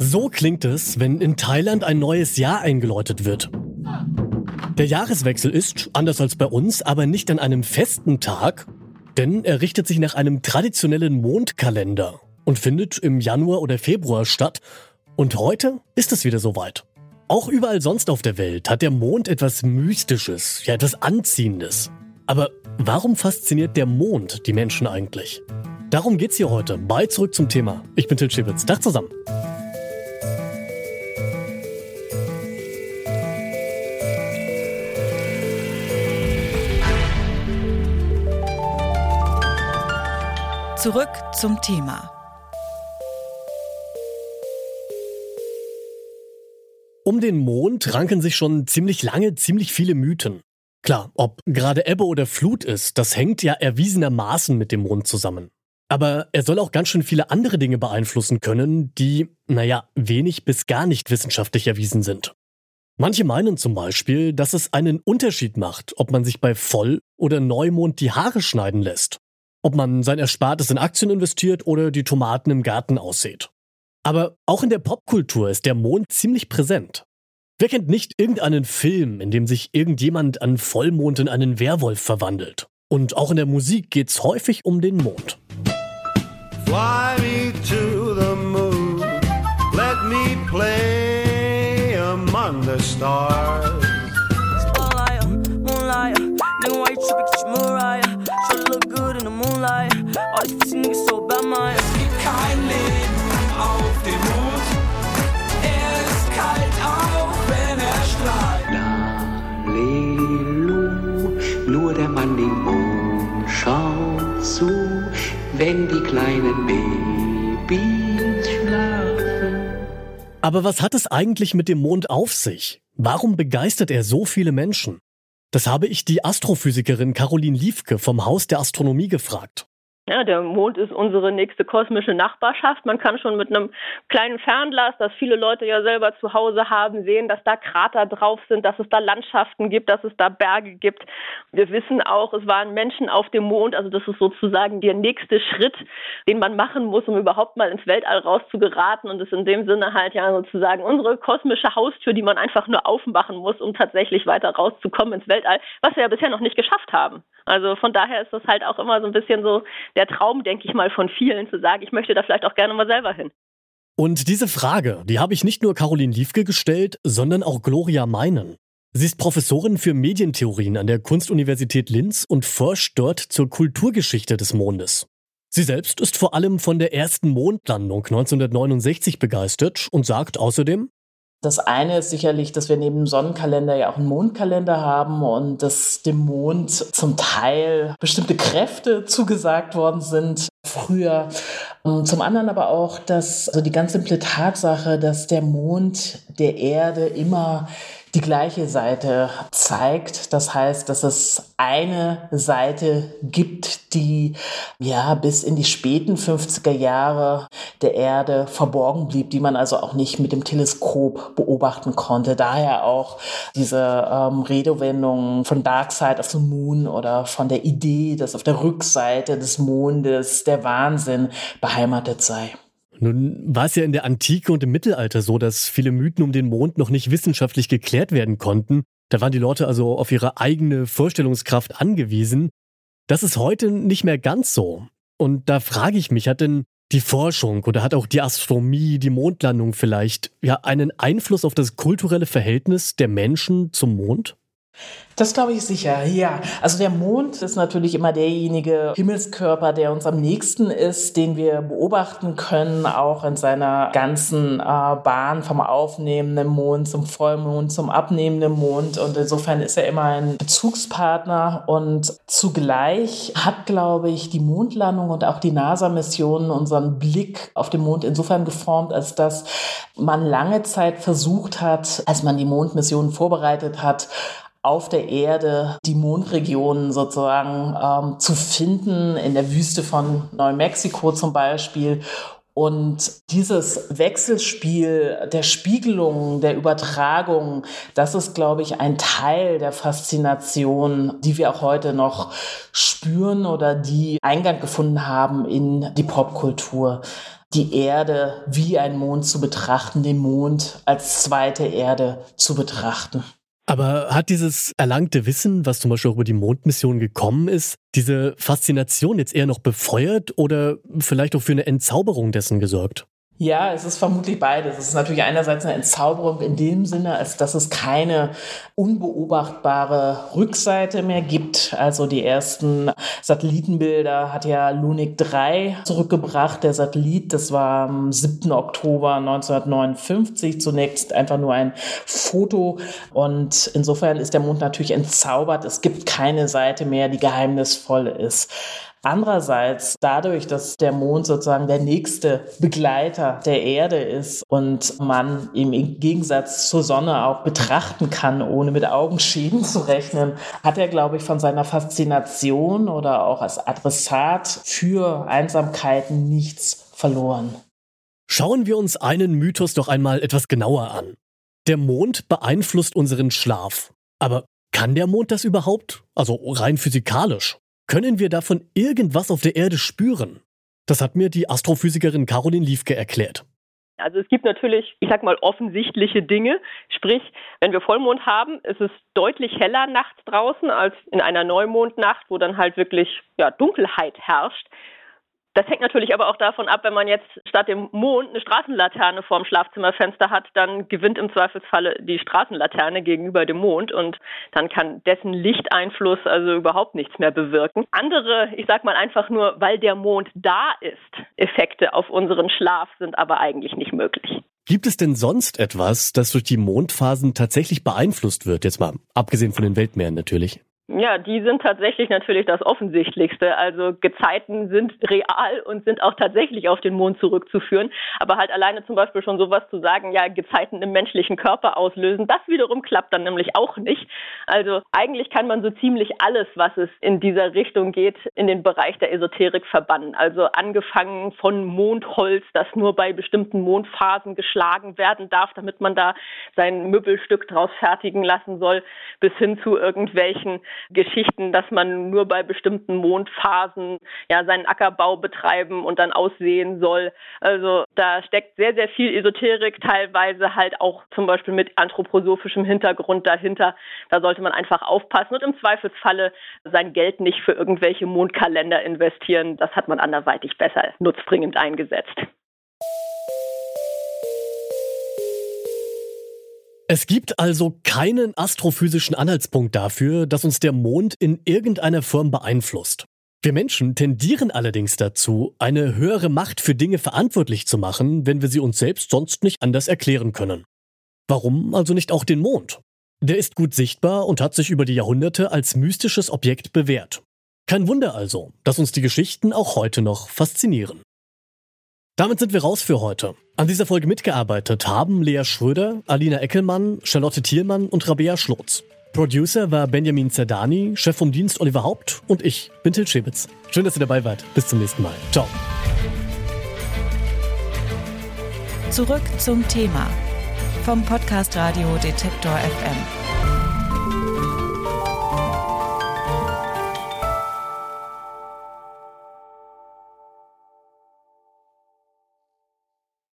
So klingt es, wenn in Thailand ein neues Jahr eingeläutet wird. Der Jahreswechsel ist, anders als bei uns, aber nicht an einem festen Tag, denn er richtet sich nach einem traditionellen Mondkalender und findet im Januar oder Februar statt. Und heute ist es wieder soweit. Auch überall sonst auf der Welt hat der Mond etwas Mystisches, ja etwas Anziehendes. Aber warum fasziniert der Mond die Menschen eigentlich? Darum geht's hier heute bei Zurück zum Thema. Ich bin Til Schibitz. Tag zusammen. Zurück zum Thema. Um den Mond ranken sich schon ziemlich lange ziemlich viele Mythen. Klar, ob gerade Ebbe oder Flut ist, das hängt ja erwiesenermaßen mit dem Mond zusammen. Aber er soll auch ganz schön viele andere Dinge beeinflussen können, die, naja, wenig bis gar nicht wissenschaftlich erwiesen sind. Manche meinen zum Beispiel, dass es einen Unterschied macht, ob man sich bei Voll- oder Neumond die Haare schneiden lässt, ob man sein Erspartes in Aktien investiert oder die Tomaten im Garten aussät. Aber auch in der Popkultur ist der Mond ziemlich präsent. Wer kennt nicht irgendeinen Film, in dem sich irgendjemand an Vollmond in einen Werwolf verwandelt? Und auch in der Musik geht's häufig um den Mond. Fly me to the moon, let me play among the stars. Moonlight, moonlight, then why you tripping, Mariah? Should look good in the moonlight. All these niggas so bad, man. Nur der Mann im Mond schaut zu, wenn die kleinen Babys schlafen. Aber was hat es eigentlich mit dem Mond auf sich? Warum begeistert er so viele Menschen? Das habe ich die Astrophysikerin Caroline Liefke vom Haus der Astronomie gefragt. Ja, der Mond ist unsere nächste kosmische Nachbarschaft. Man kann schon mit einem kleinen Fernglas, das viele Leute ja selber zu Hause haben, sehen, dass da Krater drauf sind, dass es da Landschaften gibt, dass es da Berge gibt. Wir wissen auch, es waren Menschen auf dem Mond. Also das ist sozusagen der nächste Schritt, den man machen muss, um überhaupt mal ins Weltall rauszugeraten. Und ist in dem Sinne halt ja sozusagen unsere kosmische Haustür, die man einfach nur aufmachen muss, um tatsächlich weiter rauszukommen ins Weltall, was wir ja bisher noch nicht geschafft haben. Also von daher ist das halt auch immer so ein bisschen so der Traum, denke ich mal, von vielen zu sagen, ich möchte da vielleicht auch gerne mal selber hin. Und diese Frage, die habe ich nicht nur Caroline Liefke gestellt, sondern auch Gloria Meinen. Sie ist Professorin für Medientheorien an der Kunstuniversität Linz und forscht dort zur Kulturgeschichte des Mondes. Sie selbst ist vor allem von der ersten Mondlandung 1969 begeistert und sagt außerdem, das eine ist sicherlich, dass wir neben dem Sonnenkalender ja auch einen Mondkalender haben und dass dem Mond zum Teil bestimmte Kräfte zugesagt worden sind früher. Zum anderen aber auch, dass also die ganz simple Tatsache, dass der Mond der Erde immer die gleiche Seite zeigt. Das heißt, dass es eine Seite gibt, die ja bis in die späten 50er Jahre der Erde verborgen blieb, die man also auch nicht mit dem Teleskop beobachten konnte. Daher auch diese ähm, Redewendung von Dark Side of the Moon oder von der Idee, dass auf der Rückseite des Mondes der Wahnsinn beheimatet sei. Nun war es ja in der Antike und im Mittelalter so, dass viele Mythen um den Mond noch nicht wissenschaftlich geklärt werden konnten. Da waren die Leute also auf ihre eigene Vorstellungskraft angewiesen. Das ist heute nicht mehr ganz so. Und da frage ich mich, hat denn die Forschung oder hat auch die Astronomie, die Mondlandung vielleicht ja einen Einfluss auf das kulturelle Verhältnis der Menschen zum Mond? Das glaube ich sicher, ja. Also der Mond ist natürlich immer derjenige Himmelskörper, der uns am nächsten ist, den wir beobachten können, auch in seiner ganzen äh, Bahn vom aufnehmenden Mond zum Vollmond, zum abnehmenden Mond. Und insofern ist er immer ein Bezugspartner. Und zugleich hat, glaube ich, die Mondlandung und auch die NASA-Mission unseren Blick auf den Mond insofern geformt, als dass man lange Zeit versucht hat, als man die Mondmission vorbereitet hat, auf der Erde die Mondregionen sozusagen ähm, zu finden, in der Wüste von Neumexiko zum Beispiel, Und dieses Wechselspiel der Spiegelung, der Übertragung, das ist, glaube ich, ein Teil der Faszination, die wir auch heute noch spüren oder die Eingang gefunden haben in die Popkultur die Erde wie ein Mond zu betrachten, den Mond als zweite Erde zu betrachten. Aber hat dieses erlangte Wissen, was zum Beispiel auch über die Mondmission gekommen ist, diese Faszination jetzt eher noch befeuert oder vielleicht auch für eine Entzauberung dessen gesorgt? Ja, es ist vermutlich beides. Es ist natürlich einerseits eine Entzauberung in dem Sinne, als dass es keine unbeobachtbare Rückseite mehr gibt. Also die ersten Satellitenbilder hat ja Lunik 3 zurückgebracht. Der Satellit, das war am 7. Oktober 1959 zunächst einfach nur ein Foto. Und insofern ist der Mond natürlich entzaubert. Es gibt keine Seite mehr, die geheimnisvoll ist. Andererseits dadurch, dass der Mond sozusagen der nächste Begleiter der Erde ist und man im Gegensatz zur Sonne auch betrachten kann, ohne mit Augenschäden zu rechnen, hat er, glaube ich, von seiner Faszination oder auch als Adressat für Einsamkeiten nichts verloren. Schauen wir uns einen Mythos doch einmal etwas genauer an. Der Mond beeinflusst unseren Schlaf. Aber kann der Mond das überhaupt? Also rein physikalisch? Können wir davon irgendwas auf der Erde spüren? Das hat mir die Astrophysikerin Caroline Liefke erklärt. Also es gibt natürlich, ich sag mal, offensichtliche Dinge. Sprich, wenn wir Vollmond haben, ist es deutlich heller nachts draußen als in einer Neumondnacht, wo dann halt wirklich ja, Dunkelheit herrscht. Das hängt natürlich aber auch davon ab, wenn man jetzt statt dem Mond eine Straßenlaterne vorm Schlafzimmerfenster hat, dann gewinnt im Zweifelsfalle die Straßenlaterne gegenüber dem Mond und dann kann dessen Lichteinfluss also überhaupt nichts mehr bewirken. Andere, ich sag mal einfach nur, weil der Mond da ist, Effekte auf unseren Schlaf sind aber eigentlich nicht möglich. Gibt es denn sonst etwas, das durch die Mondphasen tatsächlich beeinflusst wird? Jetzt mal abgesehen von den Weltmeeren natürlich. Ja, die sind tatsächlich natürlich das Offensichtlichste. Also Gezeiten sind real und sind auch tatsächlich auf den Mond zurückzuführen. Aber halt alleine zum Beispiel schon sowas zu sagen, ja, Gezeiten im menschlichen Körper auslösen, das wiederum klappt dann nämlich auch nicht. Also eigentlich kann man so ziemlich alles, was es in dieser Richtung geht, in den Bereich der Esoterik verbannen. Also angefangen von Mondholz, das nur bei bestimmten Mondphasen geschlagen werden darf, damit man da sein Möbelstück draus fertigen lassen soll, bis hin zu irgendwelchen Geschichten, dass man nur bei bestimmten Mondphasen ja seinen Ackerbau betreiben und dann aussehen soll. Also da steckt sehr, sehr viel Esoterik, teilweise halt auch zum Beispiel mit anthroposophischem Hintergrund dahinter. Da sollte man einfach aufpassen und im Zweifelsfalle sein Geld nicht für irgendwelche Mondkalender investieren. Das hat man anderweitig besser nutzbringend eingesetzt. Es gibt also keinen astrophysischen Anhaltspunkt dafür, dass uns der Mond in irgendeiner Form beeinflusst. Wir Menschen tendieren allerdings dazu, eine höhere Macht für Dinge verantwortlich zu machen, wenn wir sie uns selbst sonst nicht anders erklären können. Warum also nicht auch den Mond? Der ist gut sichtbar und hat sich über die Jahrhunderte als mystisches Objekt bewährt. Kein Wunder also, dass uns die Geschichten auch heute noch faszinieren. Damit sind wir raus für heute. An dieser Folge mitgearbeitet haben Lea Schröder, Alina Eckelmann, Charlotte Thielmann und Rabea Schlotz. Producer war Benjamin Zerdani, Chef vom Dienst Oliver Haupt und ich bin Til Schäbitz. Schön, dass ihr dabei wart. Bis zum nächsten Mal. Ciao. Zurück zum Thema vom Podcast Radio Detektor FM.